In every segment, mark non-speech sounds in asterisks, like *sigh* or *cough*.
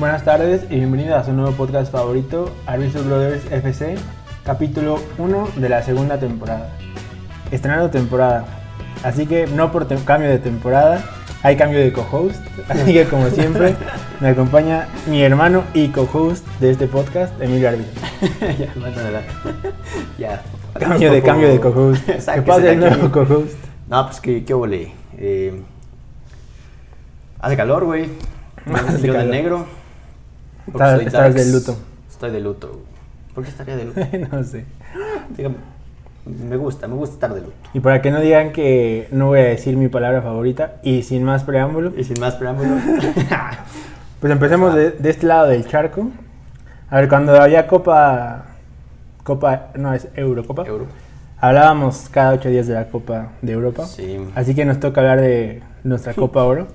Buenas tardes y bienvenidos a su nuevo podcast favorito, Arviso Brothers FC, capítulo 1 de la segunda temporada. Estrenando temporada, así que no por cambio de temporada, hay cambio de co-host, así que como siempre *laughs* me acompaña mi hermano y co-host de este podcast, Emilio Arviso. *laughs* ya, adelante. *laughs* ya. Cambio de cambio de co-host. ¿Qué pasa de el nuevo co-host? No, pues que qué ole. Eh, hace calor, güey. Hace Yo de calor. negro. Estás darks. de luto. Estoy de luto. ¿Por qué estaría de luto? *laughs* no sé. Dígame. Me gusta, me gusta estar de luto. Y para que no digan que no voy a decir mi palabra favorita, y sin más preámbulo, Y sin más preámbulo. *laughs* Pues empecemos de, de este lado del charco. A ver, cuando había Copa. Copa. No, es Eurocopa. Euro. Hablábamos cada ocho días de la Copa de Europa. Sí. Así que nos toca hablar de nuestra *laughs* Copa Oro.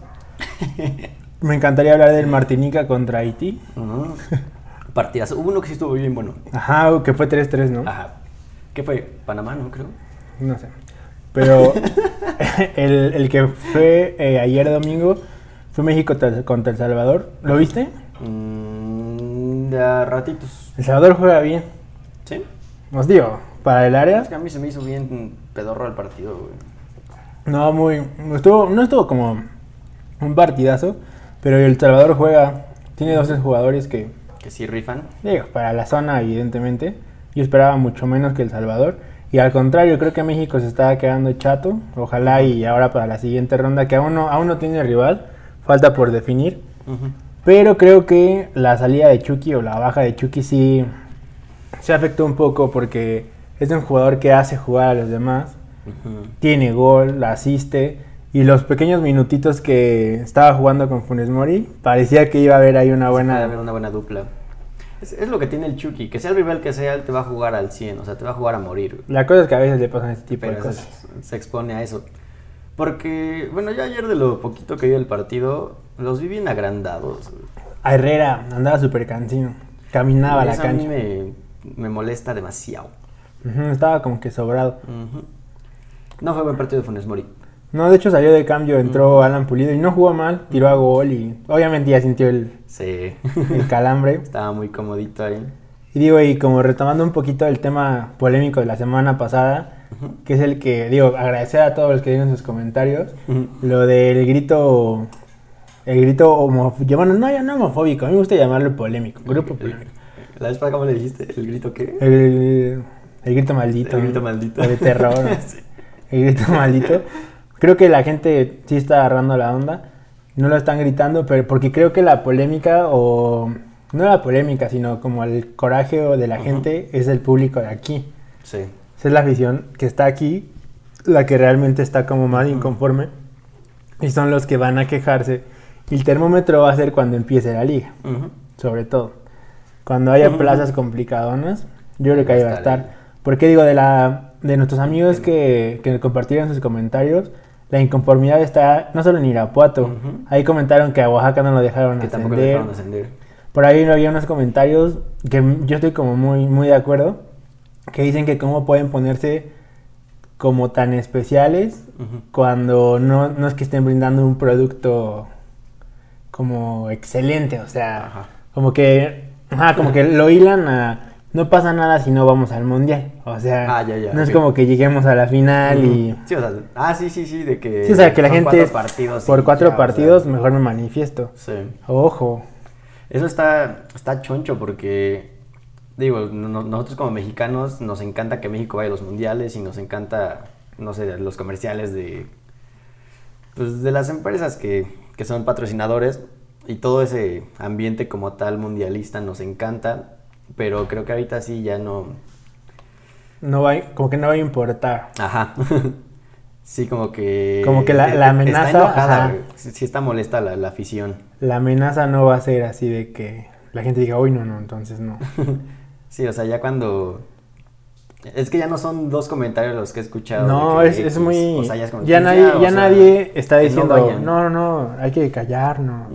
Me encantaría hablar del Martinica contra Haití. Ujú. Partidas. Hubo uno que sí estuvo bien bueno. Ajá, que fue 3-3, ¿no? Ajá. ¿Qué fue? Panamá, ¿no? Creo. No sé. Pero *laughs* el, el que fue eh, ayer domingo fue México contra- El Salvador. ¿Lo viste? Mm, de ratitos. El Salvador juega bien. ¿Sí? Os digo, para el área Es que a mí se me hizo bien pedorro el partido, güey. No, muy. Estuvo, no estuvo como un partidazo, pero El Salvador juega. Tiene 12 jugadores que, Que sí rifan. digo, para la zona, evidentemente. Yo esperaba mucho menos que El Salvador. Y al contrario, creo que México se estaba quedando chato. Ojalá y ahora para la siguiente ronda, que aún no, aún no tiene rival, falta por definir. Pero creo que la salida de Chucky o la baja de Chucky sí se afectó un poco porque es un jugador que hace jugar a los demás tiene gol, la asiste. Y los pequeños minutitos que estaba jugando con Funes Mori, parecía que iba a haber ahí una buena... haber una buena dupla. Es, es lo que tiene el Chucky, que sea el rival que sea, él te va a jugar al 100, o sea, te va a jugar a morir. La cosa es que a veces le pasan este tipo de cosas. se, se expone a eso. Porque, bueno, yo ayer de lo poquito que vi del partido, los vi bien agrandados. A Herrera andaba súper cansino. Caminaba a la eso a mí cancha. me, me molesta demasiado. Estaba como que sobrado. No fue buen partido de Funes Mori. No, de hecho salió de cambio, entró Alan Pulido y no jugó mal, tiró a gol y obviamente ya sintió el, Sí. el calambre. *laughs* Estaba muy comodito ahí. Y digo, y como retomando un poquito el tema polémico de la semana pasada, que es el que, digo, agradecer a todos los que dieron sus comentarios, lo del grito, el grito homofóbico, bueno, no, ya no homofóbico, a mí me gusta llamarlo polémico, grupo polémico. La vez pasada, ¿cómo le dijiste? ¿El grito qué? El, el grito maldito. El grito maldito. O de terror. *laughs* El grito maldito. Creo que la gente sí está agarrando la onda. No lo están gritando, pero porque creo que la polémica o... No la polémica, sino como el coraje de la Ujú. gente es el público de aquí. Sí. Esa es la afición que está aquí, la que realmente está como más inconforme. Y son los que van a quejarse. El termómetro va a ser cuando empiece la liga, Ujú. sobre todo. Cuando haya plazas complicadonas, yo creo que ahí va a estar. Porque digo, de la de nuestros amigos que, que compartieron sus comentarios, la inconformidad está no solo en Irapuato. Ahí comentaron que a Oaxaca no lo dejaron Que tampoco ascender. le dejaron ascender. Por ahí había unos comentarios que yo estoy como muy, muy de acuerdo, que dicen que cómo pueden ponerse como tan especiales cuando no, no es que estén brindando un producto como excelente, o sea, Ajá. como que, ajá, como que lo hilan a, no pasa nada si no vamos al mundial, o sea, Ah, ya, ya, no es como que lleguemos a la final y... Sí, o sea, ah, sí, sí, sí, de que. Sí, o sea, que la gente cuatro es- partidos por cuatro ya, o sea, partidos mejor me manifiesto. Sí. Ojo. Eso está, está choncho porque, digo, no- nosotros como mexicanos nos encanta que México vaya a los mundiales y nos encanta, no sé, los comerciales de, pues, de las empresas que, que son patrocinadores y todo ese ambiente como tal mundialista nos encanta, pero creo que ahorita sí ya no... No va, como que no va a importar. Ajá. *laughs* Sí, como que... Como que la- la amenaza, Está enojada. Sí, sí está molesta la, la afición. La amenaza no va a ser así de que la gente diga, uy, no, no, entonces no. *laughs* Sí, o sea, ya cuando... Es que ya no son dos comentarios los que he escuchado. No, es, es muy... o sea, ya es como, ya nadie, ya sea, nadie está diciendo, no, no, no, hay que callarnos.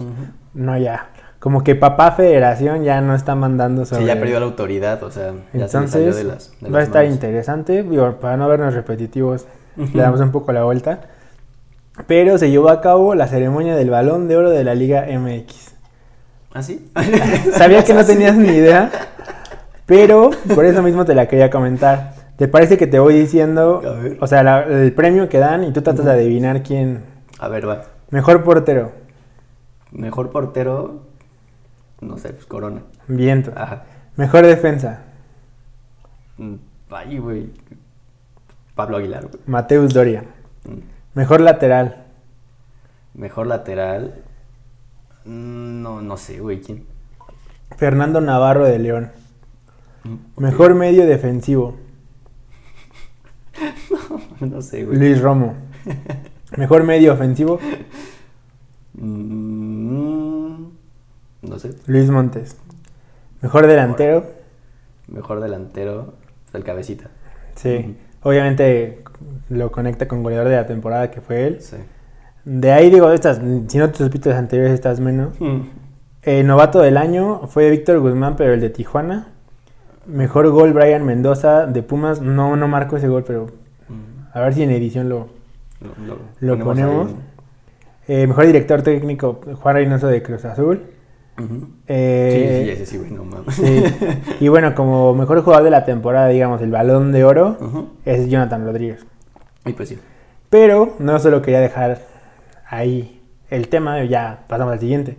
No, ya. Como que papá federación ya no está mandando sobre... Sí, ya perdió la autoridad, o sea, ya se le salió Entonces, de las, de va a estar manos. interesante. Digo, para no vernos repetitivos, le damos un poco la vuelta. Pero se llevó a cabo la ceremonia del Balón de Oro de la Liga MX. ¿Ah, sí? *laughs* Sabía que no *laughs* tenías ni idea, pero por eso mismo te la quería comentar. ¿Te parece que te voy diciendo, o sea, la- el premio que dan y tú tratas de adivinar quién? A ver, va. Mejor portero, Mejor portero, no sé, pues Corona. viento. Ajá. Mejor defensa, Mm, Ay, güey. Pablo Aguilar, güey. Mateus Doria. Mm. Mejor lateral, Mejor lateral. mm, No, no sé, güey, ¿quién? Fernando Navarro de León. Mm, Mejor medio defensivo, *laughs* No sé, güey. Luis Romo. *laughs* Mejor medio ofensivo, Mm, No sé. Luis Montes. Mejor delantero, Mejor delantero, el cabecita. sí. Obviamente lo conecta con goleador de la temporada que fue él. Sí. De ahí digo, estas, si no te supites anteriores, estás menos. Eh, novato del año fue Víctor Guzmán, pero el de Tijuana. Mejor gol Brian Mendoza de Pumas. No, no marcó ese gol, pero a ver si en edición lo... Lo, ponemos. Eh, mejor director técnico Juan Reynoso de Cruz Azul. Eh, sí, sí, ese sí, güey, no mames. sí. Y bueno, como mejor jugador de la temporada, digamos, el balón de oro, es Jonathan Rodríguez. Y pues sí. Pero no solo quería dejar ahí el tema, ya pasamos al siguiente.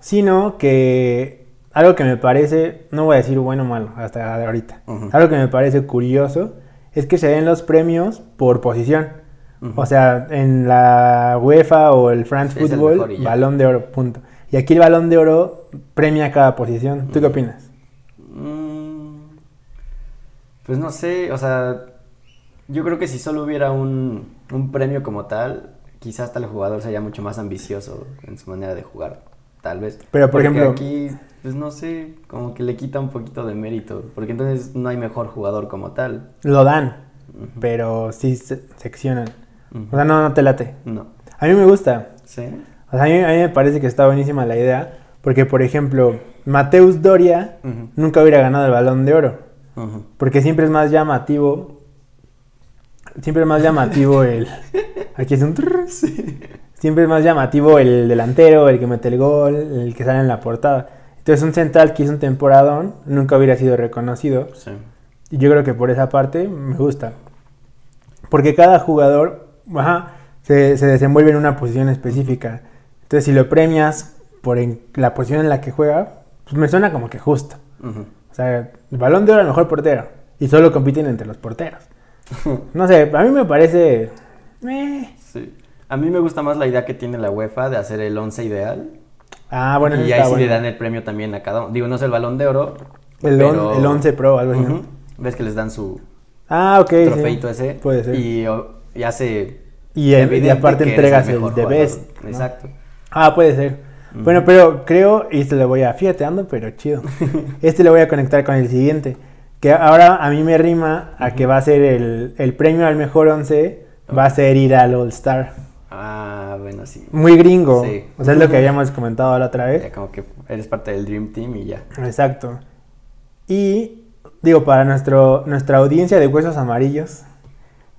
Sino que algo que me parece, no voy a decir bueno o malo hasta ahorita, algo que me parece curioso es que se den los premios por posición. O sea, en la UEFA o el France Es Football, balón de oro, punto. Y aquí el balón de oro premia cada posición. ¿Tú qué opinas? Mm, Pues no sé, o sea, yo creo que si solo hubiera un, un premio como tal, quizás hasta el jugador sería mucho más ambicioso en su manera de jugar, tal vez. Pero, por Porque ejemplo- aquí, pues no sé, como que le quita un poquito de mérito, porque entonces no hay mejor jugador como tal. Lo dan, pero sí se- seccionan. O sea, no, no te late. No, A mí me gusta. ¿sí? O sea, a mí, a mí me parece que está buenísima la idea. Porque, por ejemplo, Mateus Doria nunca hubiera ganado el balón de oro. Porque siempre es más llamativo. Siempre es más llamativo el. *laughs* Aquí es un. trrr. Siempre es más llamativo el delantero, el que mete el gol, el que sale en la portada. Entonces, un central que hizo un temporadón nunca hubiera sido reconocido. Sí. Y yo creo que por esa parte me gusta. Porque cada jugador ajá, se, se desenvuelve en una posición específica. Entonces, si lo premias por en- la posición en la que juega, pues me suena como que justo. O sea, el balón de oro al mejor portero. Y solo compiten entre los porteros. *laughs* No sé, a mí me parece. eh. Sí. A mí me gusta más la idea que tiene la UEFA de hacer el 11 ideal. Ah, bueno, y ahí sí le dan el premio también a cada uno. Digo, no es el balón de oro. El, pero- on- el 11 Pro, algo así. Ujú. Ves que les dan su Ah, ok. sí. trofeito ese. Puede ser. Y, Y, o- y hace. y aparte entregas el, jugador. Best. ¿no? Exacto. Ah, puede ser. Bueno, pero creo, y este lo voy a fiateando, pero chido. *laughs* Este lo voy a conectar con el siguiente. Que ahora a mí me rima a que va a ser el, el premio al mejor 11, va a ser ir al All Star. Ah, bueno, sí. Muy gringo. Sí. O sea, es lo que *laughs* habíamos comentado la otra Ya vez. como que eres parte del Dream Team y ya. Exacto. Y digo, para nuestro, nuestra audiencia de huesos amarillos,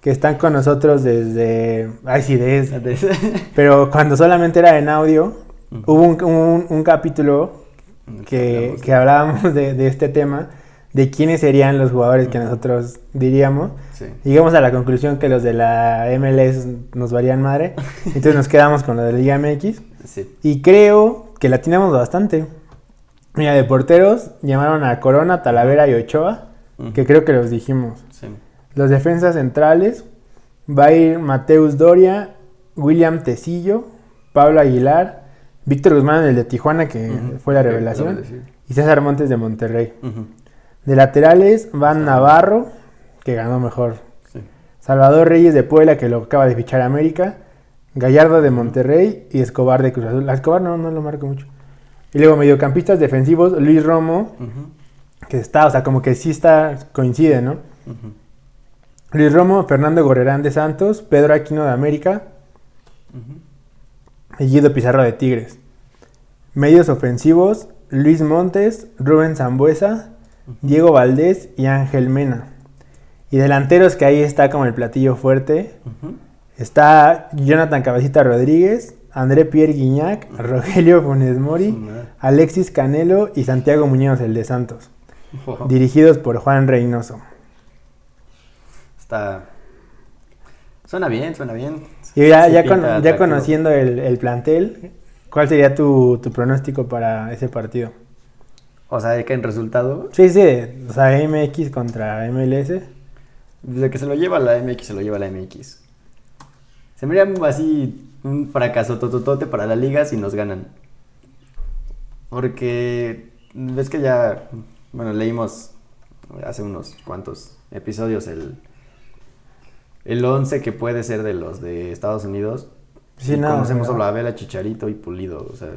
que están con nosotros desde... Ay, sí, desde... *laughs* Pero cuando solamente era en audio, hubo un, un- un capítulo que, hablamos que hablábamos de, de este tema, de quiénes serían los jugadores que nosotros diríamos. Sí. Llegamos a la conclusión que los de la MLS nos varían madre. Entonces nos quedamos con los de Liga MX. Sí. Y creo que la atinamos bastante. Mira, de porteros llamaron a Corona, Talavera y Ochoa, que creo que los dijimos. Los defensas centrales va a ir Mateus Doria, William Tecillo, Pablo Aguilar, Víctor Guzmán, el de Tijuana, que fue la revelación, y César Montes de Monterrey. De laterales van Navarro, que ganó mejor. Sí. Salvador Reyes de Puebla, que lo acaba de fichar América. Gallardo de Monterrey y Escobar de Cruz Azul. Escobar no, no lo marco mucho. Y luego mediocampistas defensivos, Luis Romo, que está, o sea, como que sí está, coincide, ¿no? Ujú. Luis Romo, Fernando Gorrerán de Santos, Pedro Aquino de América Ujú. y Guido Pizarro de Tigres. Medios ofensivos, Luis Montes, Rubén Zambuesa, Diego Valdés y Ángel Mena. Y delanteros que ahí está como el platillo fuerte. Está Jonathan Cabecita Rodríguez, André Pierre Guignac, Rogelio Funes Mori. Alexis Canelo y Santiago Muñoz, el de Santos. Dirigidos por Juan Reynoso. Está. Suena bien, suena bien. Y ya, ya, con- ya conociendo el, el plantel, ¿cuál sería tu, tu pronóstico para ese partido? O sea, de que en resultado, Sí, sí, o sea, MX contra MLS. de que se lo lleva la MX, se lo lleva la MX. Se me haría así un fracaso tototote para la liga si nos ganan. Porque ves que ya, bueno, leímos hace unos cuantos episodios el, el 11 que puede ser de los de Estados Unidos. Sí, y no, conocemos no. a la Vela, Chicharito y Pulido. O sea,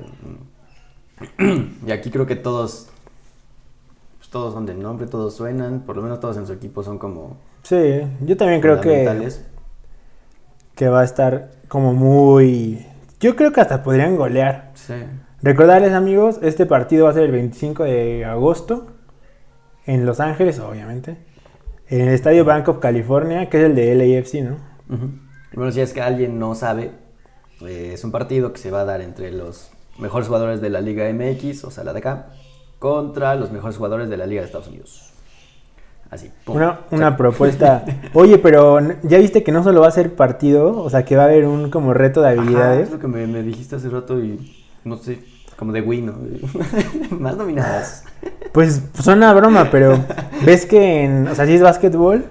mm. *clears throat* y aquí creo que todos, pues, todos son de nombre, todos suenan, por lo menos todos en su equipo son como Sí, yo también creo que, que va a estar como muy... Yo creo que hasta podrían golear. Sí. Recordarles amigos, este partido va a ser el 25 de agosto en Los Ángeles, obviamente. En el Estadio Bank of California, que es el de LAFC, ¿no? Bueno, si es que alguien no sabe, eh, es un partido que se va a dar entre los mejores jugadores de la Liga MX, o sea, la de acá, contra los mejores jugadores de la Liga de Estados Unidos. Así. pum. Una, una propuesta. *laughs* Oye, pero ya viste que no solo va a ser partido, o sea, que va a haber un como reto de Ajá, habilidades. es lo que me, me dijiste hace rato y no sé, como de Wii, ¿no? *laughs* Más nominadas. Pues suena a broma, pero ves que en, o sea, si es básquetbol,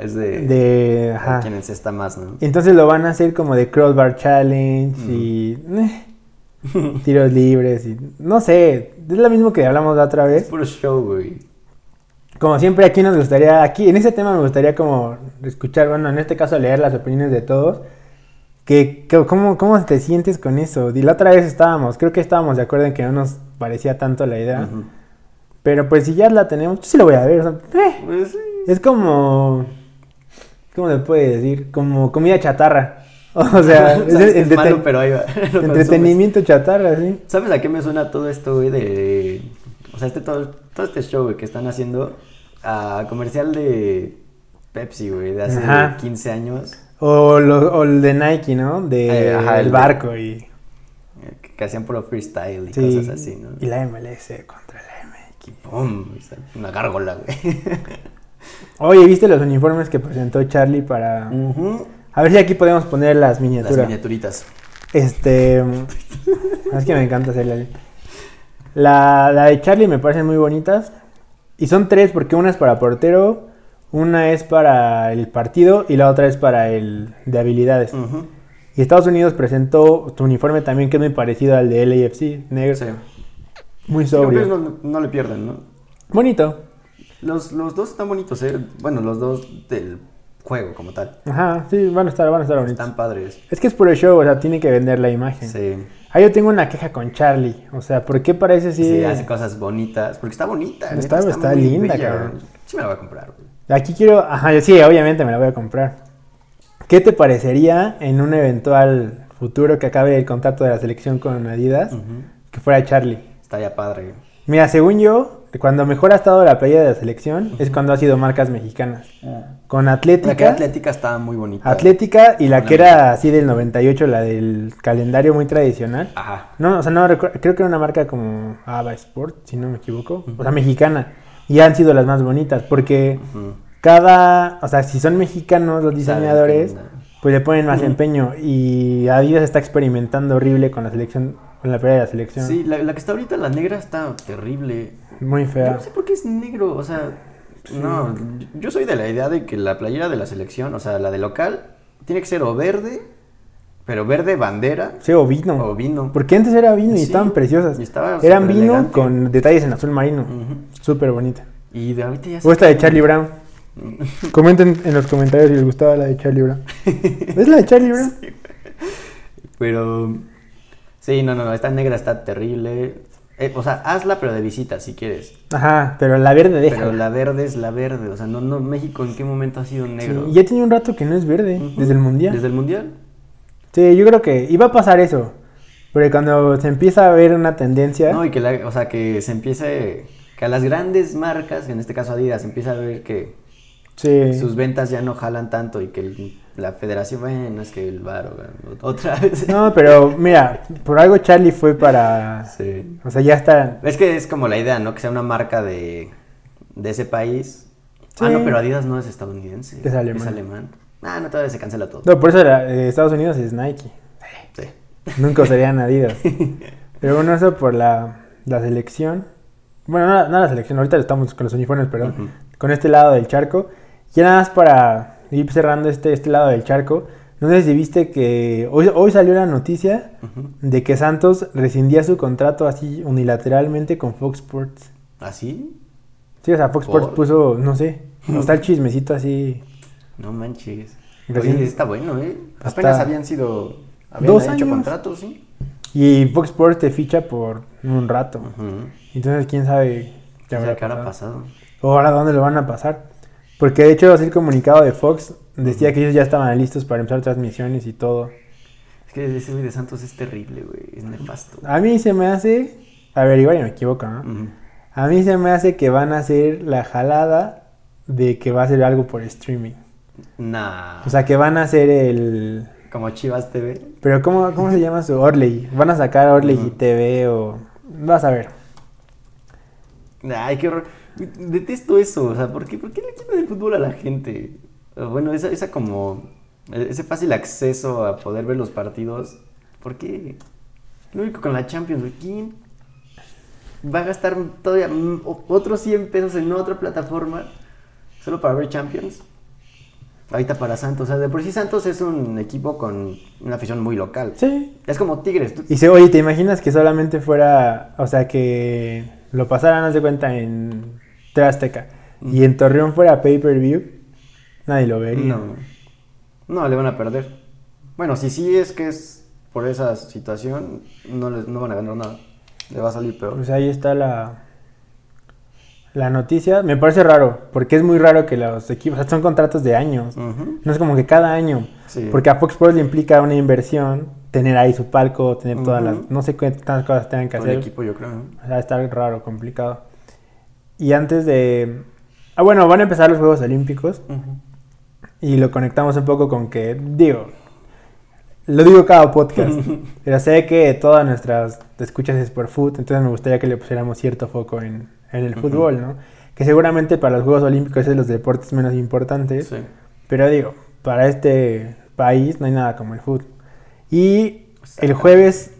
Es de, de, ajá. quien encesta más, ¿no? Entonces lo van a hacer como de crossbar challenge y eh, tiros libres y no sé, es lo mismo que hablamos la otra Es vez. puro show, güey. Como siempre aquí nos gustaría, aquí en ese tema me gustaría como escuchar, bueno, en este caso leer las opiniones de todos. Que, que- ¿cómo, ¿Cómo te sientes con eso? Y la otra vez estábamos, creo que estábamos de acuerdo en que no nos parecía tanto la idea. Pero pues si ya la tenemos, yo sí lo voy a ver. o sea, eh, Pues sí. es como, ¿cómo le puede decir? Como comida chatarra. *laughs* O sea, *laughs* es, es entreten- malo, pero ahí va. *laughs* Entretenimiento chatarra, sí. ¿Sabes a qué me suena todo esto, güey? De. O sea, este, todo, todo este show, güey, que están haciendo. A comercial de Pepsi, güey, de hace Ajá. 15 años. O, lo- o el de Nike, ¿no? De Eh, ajá, el barco y, eh, Que, hacían puro freestyle y sí, cosas así, ¿no? y la MLS contra la MX. ¡pum! Una gárgola, güey. *laughs* Oye, ¿viste los uniformes que presentó Charlie para...? A ver si aquí podemos poner las Las miniaturas. miniaturitas. Este... *laughs* es que me encanta hacerla. La, la de Charlie me parecen muy bonitas. Y son tres porque una es para portero, una es para el partido y la otra es para el de habilidades. Y Estados Unidos presentó tu uniforme también que es muy parecido al de LAFC, negro. Sí. Muy Sí, sobrio. no, no le pierden, ¿no? Bonito. Los, los dos están bonitos, ¿eh? Bueno, los dos del juego como tal. Ajá, sí, van a estar, van a estar bonitos. Están padres. Es que es puro show, o sea, tiene que vender la imagen. Sí. Ah, yo tengo una queja con Charlie. O sea, ¿por qué parece así? Sí, hace cosas bonitas. Porque está bonita. Está- neta, está linda, bella, cabrón. Sí me la voy a comprar, güey. Aquí quiero. Ajá, sí, obviamente me la voy a comprar. ¿Qué te parecería en un eventual futuro que acabe el contrato de la selección con Adidas Ujú. que fuera Charlie? Estaría padre. Mira, según yo, cuando mejor ha estado la playa de la selección es cuando ha sido marcas mexicanas. Con La que Atlética. atlética está muy bonita. Atlética y la que era así del 98, la del calendario muy tradicional. Ajá. No, o sea, no recuerdo, creo que era una marca como Ava Sport, si no me equivoco. O sea, mexicana. Y han sido las más bonitas porque cada, o sea, si son mexicanos los diseñadores, pues le ponen más empeño. Y Adidas está experimentando horrible con la selección, con la playa de la selección. Sí, la, la que está ahorita, la negra, está terrible. Muy Yo fea. no sé por qué es negro, o sea, no, yo soy de la idea de que la playera de la selección, o sea, la de local, tiene que ser o verde, pero verde bandera, Sí, o vino. o vino. Porque antes era vino y Sí, estaban preciosas. y estaba Eran vino elegante. con detalles en azul marino. Ujú. Súper bonita. Y de ahorita ya O esta de Charlie Brown. *laughs* Comenten en los comentarios si les gustaba la de Charlie Brown. *laughs* ¿Es la de Charlie Brown? Pero, sí, no, no, no, esta negra está terrible. Eh, o sea, hazla, pero de visita, si quieres. Ajá, pero la verde deja. Pero la verde es la verde, o sea, no, no, México en qué momento ha sido negro. Sí, ya tiene un rato que no es verde, desde el mundial. Desde el mundial. Sí, yo creo que iba a pasar eso. Pero cuando se empieza a ver una tendencia. No, y que, la- o sea, que se empiece, que a las grandes marcas, en este caso Adidas, se empieza a ver que Sí. sus ventas ya no jalan tanto y que el- la federación, bueno, es que el bar otra *laughs* vez. No, pero mira, por algo Charlie fue para... Sí. O sea, ya está... Es que es como la idea, ¿no? Que sea una marca de, de ese país. Ah, no, pero Adidas no es estadounidense. Es alemán. Es alemán. Ah, no, todavía se cancela todo. No, por eso la- eh, Estados Unidos es Nike. Sí. Nunca *laughs* usarían Adidas. Pero bueno, eso por la, la selección. Bueno, no, no la selección, ahorita estamos con los uniformes, perdón. Ujú. Con este lado del charco. Y nada más para ir cerrando este, este lado del charco. No sé si viste que hoy, hoy salió la noticia de que Santos rescindía su contrato así unilateralmente con Fox Sports. ¿Así? Sí, o sea, Fox Sports ¿Por? puso, no sé, *laughs* está el chismecito así. No manches. Oye, está bueno, ¿eh? Apenas habían sido... Habían Dos hecho años. contratos, ¿sí? Y Fox Sports te ficha por un rato. Entonces, quién sabe qué habrá ¿qué habrá pasado. pasado? O ahora dónde lo van a pasar. Porque de hecho, así el comunicado de Fox decía que ellos ya estaban listos para empezar transmisiones y todo. Es que ese de Santos es terrible, güey. Es nefasto. A mí se me hace. A ver, igual me equivoco, ¿no? A mí se me hace que van a hacer la jalada de que va a ser algo por streaming. Nah. O sea, que van a hacer el. como Chivas TV. Pero, ¿cómo, cómo se llama su Orley? ¿Van a sacar Orley Ujú. TV o.? Vas a ver. Ay, qué horror. Detesto eso. O sea, ¿por qué, por qué le quitan el fútbol a la gente? Bueno, esa, esa como. Ese fácil acceso a poder ver los partidos. ¿Por qué? Lo único con la Champions. ¿Quién va a gastar todavía otros 100 pesos en otra plataforma solo para ver Champions? Ahorita para Santos. O sea, de por sí Santos es un equipo con una afición muy local. Sí. Es como Tigres. tú- Y se, oye, ¿te imaginas que solamente fuera, o sea, que lo pasaran, haz de cuenta, en TV Azteca y en Torreón fuera pay-per-view? Nadie lo vería. No. No, le van a perder. Bueno, si sí es que es por esa situación, no, les, no van a ganar nada. Le va a salir peor. Pues ahí está la, la noticia. Me parece raro, porque es muy raro que los equipos, o sea, son contratos de años. No es como que cada año. Sí. Porque a Fox Sports le implica una inversión, tener ahí su palco, tener todas las, no sé qué tantas cosas tengan que Todo el hacer. equipo, yo creo. ¿no? O sea, está raro, complicado. Y antes de... Ah, bueno, van a empezar los Juegos Olímpicos. Y lo conectamos un poco con que, digo, lo digo cada podcast, *laughs* pero sé que todas nuestras escuchas es por fútbol, entonces me gustaría que le pusiéramos cierto foco en, en el fútbol, ¿no? Que seguramente para los Juegos Olímpicos es de los deportes menos importantes, Sí. pero digo, para este país no hay nada como el fútbol. Y el jueves,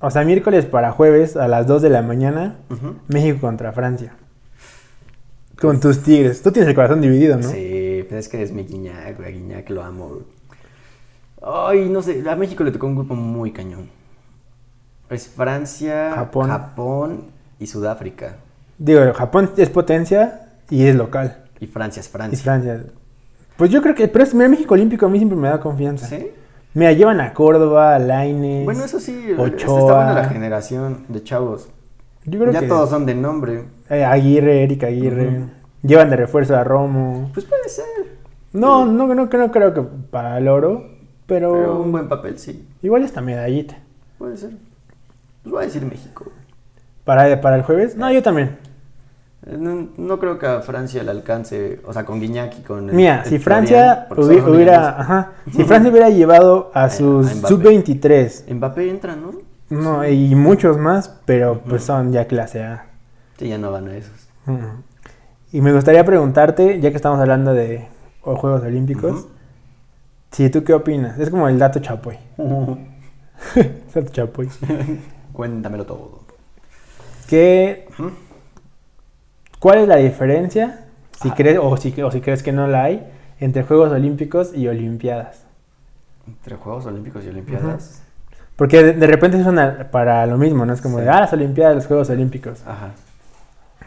o sea, miércoles para jueves a las 2 de la mañana. México contra Francia. Con tus tigres. Tú tienes el corazón dividido, ¿no? Sí, pues es que es mi Guiñac, güey. a Guiñac lo amo. Ay, no sé. A México le tocó un grupo muy cañón. Es Francia, Japón. Japón y Sudáfrica. Digo, Japón es potencia y es local. Y Francia es Y Francia. Francia. Pues yo creo que, pero es, mira, México Olímpico a mí siempre me da confianza. ¿Sí? Mira, llevan a Córdoba, a Lainez. Bueno, eso sí, Ochoa. está buena la generación de chavos. Yo creo ya que todos son de nombre. eh, Aguirre, Erika Aguirre. Llevan de refuerzo a Romo. Pues puede ser. No, no, no, no creo que para el oro, pero, Pero un buen papel, sí. igual esta medallita. Puede ser. Pues voy a decir México. ¿Para, para el jueves? No, yo también. Eh, No, no creo que a Francia le alcance, o sea, con Guiñac y con... el- Mira, el si Francia hubi- hubiera, ajá, si Francia hubiera llevado a *laughs* sus a Mbappé. sub-23, dos. Mbappé entra, ¿no? no, y muchos más, pero pues son ya clase A. Sí, ya no van a esos. Y me gustaría preguntarte, ya que estamos hablando de Juegos Olímpicos, si tú qué opinas. Es como el dato chapoy. *laughs* dato chapoy. *laughs* Cuéntamelo todo. ¿Qué. ¿Cuál es la diferencia, si Ah. crees o si, o si crees que no la hay, entre Juegos Olímpicos y Olimpiadas? Entre Juegos Olímpicos y Olimpiadas. Porque de, de repente suena para lo mismo, ¿no? Es como Sí. de, ah, las Olimpiadas, los Juegos Olímpicos. Ajá.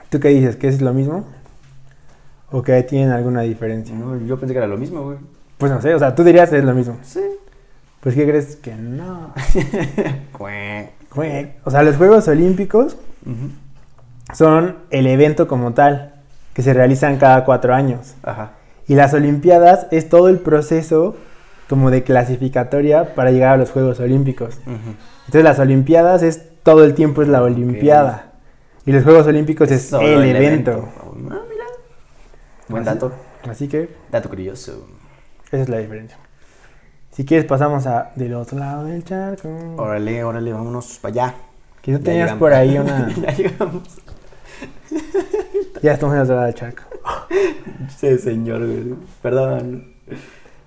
¿Tú qué dices? ¿Que es lo mismo? ¿O que tienen alguna diferencia? No, yo pensé que era lo mismo, güey. Pues no sé, o sea, tú dirías que es lo mismo. Sí. Pues ¿qué crees? Que no. *laughs* O sea, los Juegos Olímpicos Son el evento como tal, que se realizan cada cuatro años. Ajá. Y las Olimpiadas es todo el proceso como de clasificatoria para llegar a los Juegos Olímpicos. Entonces las Olimpiadas es todo el tiempo es la Olimpiada. Y los Juegos Olímpicos es el, evento. Ah, mira. Buen dato. Así que Dato curioso. esa es la diferencia. Si quieres pasamos a del otro lado del charco. Órale, órale, vámonos para allá. Que tú tenías por ahí una... *laughs* ya llegamos. *laughs* ya estamos en otro lado del charco. Sí, señor, güey. Perdón.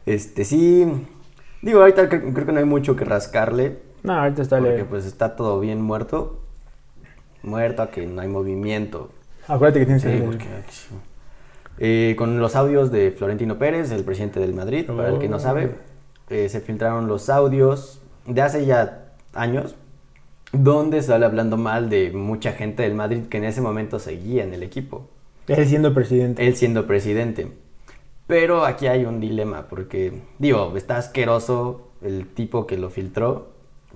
Este, sí. Digo, ahorita cre- creo, que no hay mucho que rascarle. No, ahorita está Porque leve. pues está todo bien muerto. Muerto que no hay movimiento. Acuérdate que tienes Sí, porque- Eh, con los audios de Florentino Pérez, el presidente del Madrid, para el que no sabe, eh, se filtraron los audios de hace ya años, donde sale hablando mal de mucha gente del Madrid que en ese momento seguía en el equipo, Él siendo presidente. él siendo presidente. Pero aquí hay un dilema, porque, digo, está asqueroso el tipo que lo filtró,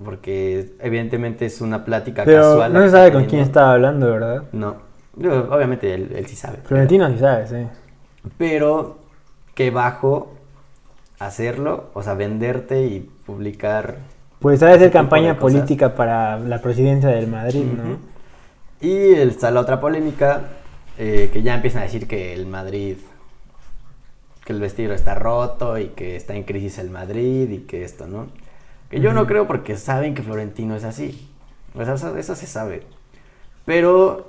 porque evidentemente es una plática Pero casual. no se sabe con quién estaba hablando, ¿verdad? No, Digo, obviamente él, él sí sabe. Florentino sí sabe, sí. Pero qué bajo hacerlo, o sea, venderte y publicar. Pues ha de ser campaña política para la presidencia del Madrid, ¿no? Y está la otra polémica, eh, que ya empiezan a decir que el Madrid, que el vestido está roto y que está en crisis el Madrid y que esto, ¿no? Que yo no creo porque saben que Florentino es así. O sea, eso, eso se sabe. Pero,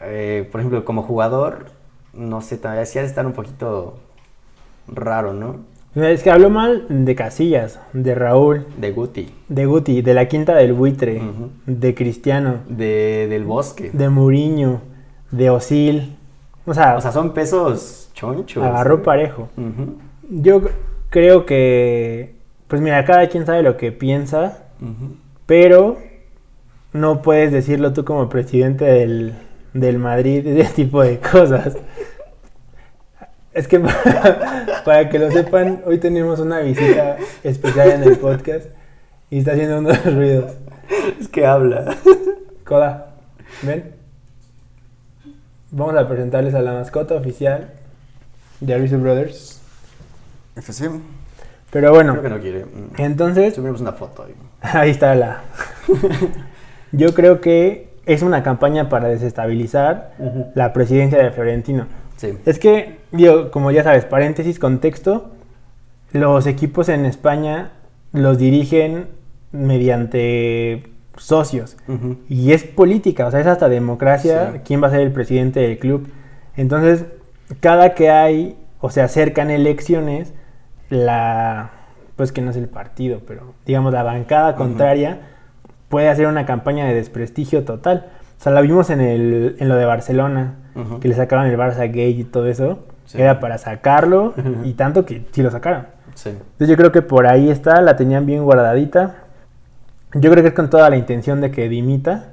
eh, por ejemplo, como jugador, no sé, todavía sí ha de estar un poquito raro, ¿no? Es que habló mal de Casillas, de Raúl, De Guti, de Guti, de la Quinta del Buitre, de Cristiano, de, del Bosque. de Muriño, de Osil. O sea, O sea, son pesos chonchos. agarró parejo. Yo creo que, pues mira, cada quien sabe lo que piensa, pero no puedes decirlo tú como presidente del, del Madrid, *laughs* ese tipo de cosas. Es que para, *laughs* para que lo sepan, hoy tenemos una visita especial en el podcast y está haciendo unos *laughs* ruidos. Es que habla. Coda, ven. Vamos a presentarles a la mascota oficial de Arisu Brothers. FC. Pero bueno, Creo que no quiere. Mm. entonces Subimos una foto ahí. *laughs* Ahí está la. Yo creo que es una campaña para desestabilizar la presidencia de Florentino. Sí. Es que, digo, como ya sabes, paréntesis, contexto, los equipos en España los dirigen mediante socios. Y es política, o sea, es hasta democracia Sí. quién va a ser el presidente del club. Entonces, cada que hay o se acercan elecciones, la pues que no es el partido, pero digamos la bancada contraria puede hacer una campaña de desprestigio total. O sea, la vimos en el en lo de Barcelona, que le sacaban el Barça Gay y todo eso, Sí. era para sacarlo y tanto que sí lo sacaron. Sí. Entonces yo creo que por ahí está, la tenían bien guardadita. Yo creo que es con toda la intención de que dimita,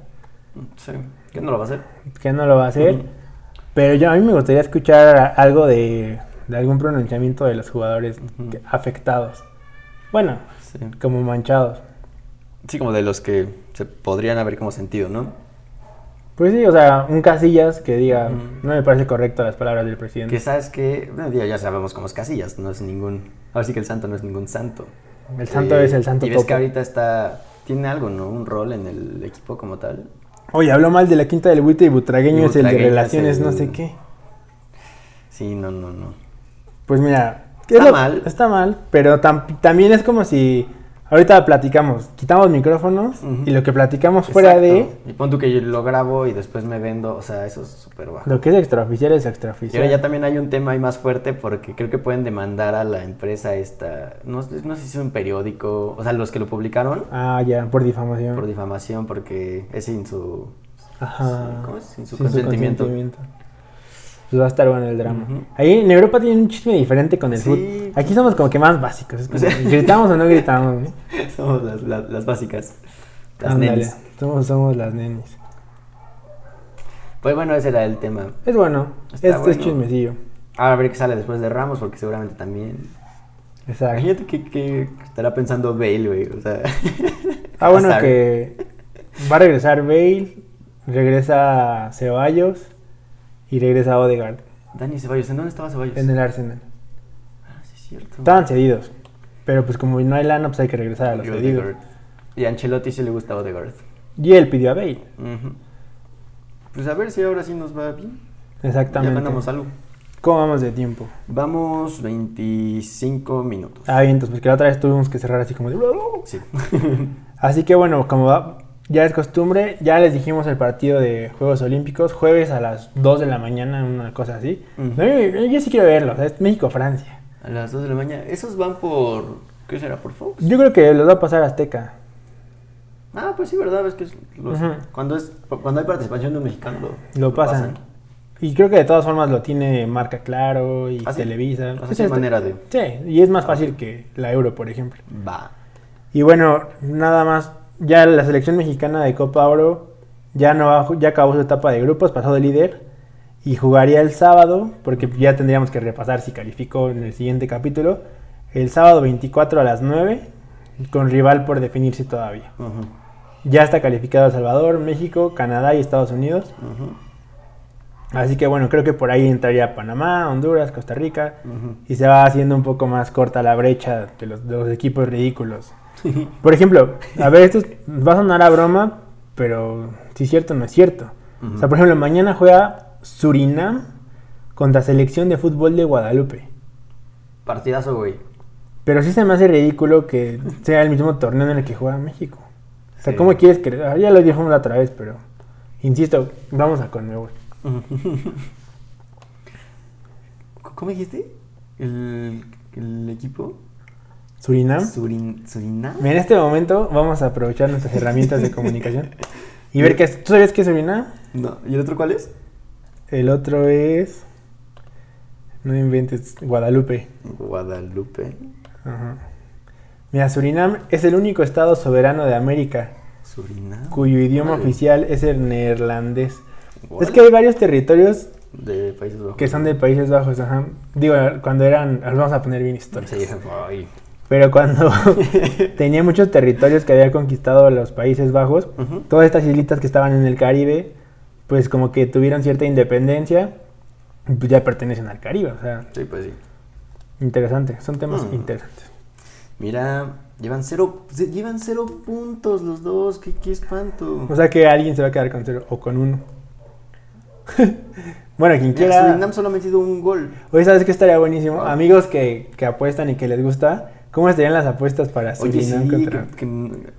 Sí. ¿Qué no lo va a hacer? que no lo va a hacer. Pero yo a mí me gustaría escuchar algo de, de algún pronunciamiento de los jugadores que- afectados. Bueno, Sí. como manchados. Sí, como de los que se podrían haber como sentido, ¿no? Pues sí, o sea, un Casillas que diga, no me parece correcto las palabras del presidente. Que sabes que, bueno, ya, sabemos cómo es Casillas, no es ningún, ahora sí que el santo no es ningún santo. El santo Eh, es el santo Y ves topo. que ahorita está, tiene algo, ¿no? Un rol en el equipo como tal. Oye, habló mal de la quinta del buitre y Butragueño Y es el de Butragueño es relaciones el- no sé qué. Sí, no, no, no. Pues mira, Está lo- mal. Está mal, pero tam- también es como si ahorita platicamos, quitamos micrófonos Ujú. y lo que platicamos fuera de. Y pon tú que yo lo grabo y después me vendo, o sea, eso es súper bajo. lo que es extraoficial es Y extraoficial. ahora ya también hay un tema ahí más fuerte porque creo que pueden demandar a la empresa esta, no, sé- no sé si es un periódico, o sea, los que lo publicaron Ah, ya, por difamación. por difamación porque es sin su... Ajá. ¿Cómo es? Sin su Sin consentimiento. Pues va a estar bueno el drama. Ahí en Europa tienen un chisme diferente con el Sí. fútbol. Aquí somos como que más básicos. es como, Sí. ¿Gritamos o no gritamos? no? *laughs* Somos las, las- las básicas. Las Ándale, nenis. Somos, somos las nenis. Pues bueno, ese era el tema. Es bueno. Está Este es chismecillo. Ahora a ver qué sale después de Ramos porque seguramente también... Exacto. Imagínate que, que estará pensando Bale, güey, o sea... *laughs* Ah, bueno, *laughs* que va a regresar Bale, regresa Ceballos y regresa Odegaard Dani Ceballos, ¿en dónde estaba Ceballos? en el Arsenal. Ah, sí es cierto. Estaban cedidos, pero pues como no hay lana, pues hay que regresar a los Y cedidos. Odegaard. Y a Ancelotti sí le gusta Odegaard. Y él pidió a Bale. Pues a ver si ahora sí nos va bien. exactamente. Ya ganamos algo. ¿Cómo vamos de tiempo? Vamos 25 minutos. Ah, bien, entonces, porque la otra vez tuvimos que cerrar así como de... Sí. *laughs* Así que bueno, como va- ya es costumbre, ya les dijimos el partido de Juegos Olímpicos, jueves a las 2 de la mañana, una cosa así. Yo, yo sí quiero verlo, o sea, es México-Francia. A las 2 de la mañana. ¿Esos van por. ¿Qué será? ¿Por Fox? Yo creo que los va a pasar Azteca. Ah, pues sí, ¿verdad? Es que cuando, es, cuando hay participación de un mexicano lo, Lo pasan. Y creo que de todas formas lo tiene Marca Claro y ¿Ah, sí? Televisa. O sea, Es hay este- manera de- Sí, y es más fácil que la Euro, por ejemplo. Va. Y bueno, nada más, ya la selección mexicana de Copa Oro ya no va- ya acabó su etapa de grupos, pasó de líder y jugaría el sábado, porque ya tendríamos que repasar si calificó en el siguiente capítulo, el sábado 24 a las 9, con rival por definirse todavía. Ya está calificado El Salvador, México, Canadá y Estados Unidos. Así que bueno, creo que por ahí entraría Panamá, Honduras, Costa Rica. Y se va haciendo un poco más corta la brecha de los, de los equipos ridículos. *laughs* Por ejemplo, a ver, esto es- va a sonar a broma, pero si es cierto, no es cierto. O sea, por ejemplo, mañana juega Surinam contra Selección de Fútbol de Guadalupe. Partidazo, güey. Pero sí se me hace ridículo que sea el mismo torneo en el que juega México. O sea, Sí. ¿cómo quieres que.? ah, Ya lo dijimos la otra vez, pero. Insisto, vamos a Conmebol. *laughs* ¿Cómo dijiste? ¿El, el equipo? Surinam. Surin, ¿Surinam? Mira, en este momento vamos a aprovechar nuestras herramientas de comunicación y ver qué es. ¿Tú sabes qué es Surinam? No. ¿Y el otro cuál es? El otro es. No inventes, Guadalupe. Guadalupe. Ajá. Mira, Surinam es el único estado soberano de América Surinam. cuyo idioma oficial es el neerlandés. Es que hay varios territorios De Países Bajos. que son de Países Bajos, ajá. Digo, cuando eran. los Vamos a poner bien históricos. Sí. Pero cuando *laughs* tenía muchos territorios que había conquistado los Países Bajos, todas estas islitas que estaban en el Caribe, pues como que tuvieron cierta independencia, pues ya pertenecen al Caribe, o sea, Sí, pues sí. interesante, son temas Mm. interesantes. Mira, llevan cero, llevan cero puntos los dos. Qué, qué espanto. O sea que alguien se va a quedar con cero o con uno. *laughs* bueno, quien quiera... Surinam solo ha metido un gol. Oye, ¿sabes qué estaría buenísimo? Ah. Amigos que, que apuestan y que les gusta, ¿cómo estarían las apuestas para Oye, sí, contra...? que,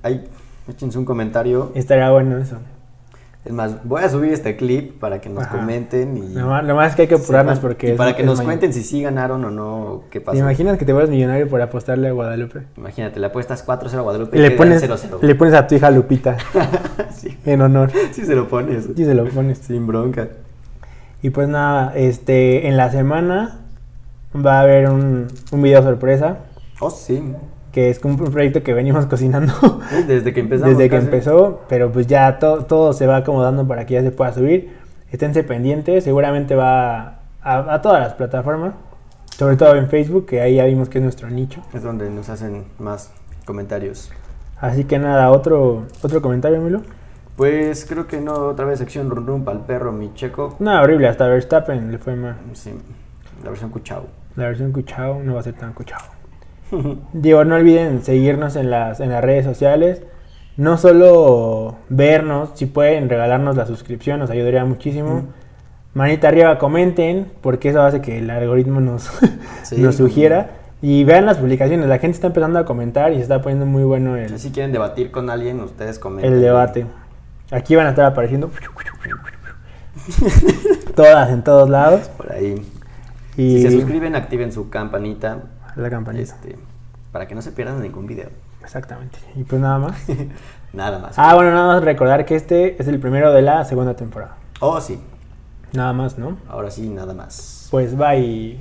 que- échense un comentario. Estaría bueno eso. Es más, voy a subir este clip para que nos Ajá. comenten y... Lo más, lo más es que hay que apurarnos porque... y es- para que es nos cuenten si sí ganaron o no, qué pasó. ¿Te imaginas que te vuelves millonario por apostarle a Guadalupe? Imagínate, le apuestas 4-0 a Guadalupe Y le pones, 0-0. le pones a tu hija Lupita *laughs* sí, en honor. sí se lo pones. Y se lo pones. Sin bronca. Y pues nada, este, en la semana va a haber un, un video sorpresa, Oh, sí. que es un proyecto que venimos *laughs* cocinando Desde que empezamos. desde que casi. empezó, pero pues ya to- todo se va acomodando para que ya se pueda subir. Esténse pendientes, seguramente va a, a todas las plataformas, sobre todo en Facebook, que ahí ya vimos que es nuestro nicho. Es donde nos hacen más comentarios. Así que nada, otro, otro comentario, Milo. Pues creo que no, otra vez sección rum rum pa'l perro, mi checo. No, horrible, hasta Verstappen le fue mal. Sí, la versión cuchao. La versión cuchao no va a ser tan cuchao. *laughs* Digo, no olviden seguirnos en las, en las redes sociales. No solo vernos, si pueden regalarnos la suscripción, nos ayudaría muchísimo. Manita arriba, comenten, porque eso hace que el algoritmo nos, Sí, *laughs* nos sugiera. Y vean las publicaciones, la gente está empezando a comentar y se está poniendo muy bueno el, Si quieren debatir con alguien, ustedes comenten. el debate. Aquí van a estar apareciendo *laughs* todas en todos lados. Por ahí. Y Si se suscriben, activen su campanita. La campanita. Este, para que no se pierdan ningún video. Exactamente. Y pues nada más. *laughs* Nada más. Ah, bueno, nada más recordar que este es el primero de la segunda temporada. Oh, sí. Nada más, ¿no? Ahora sí, nada más. Pues bye.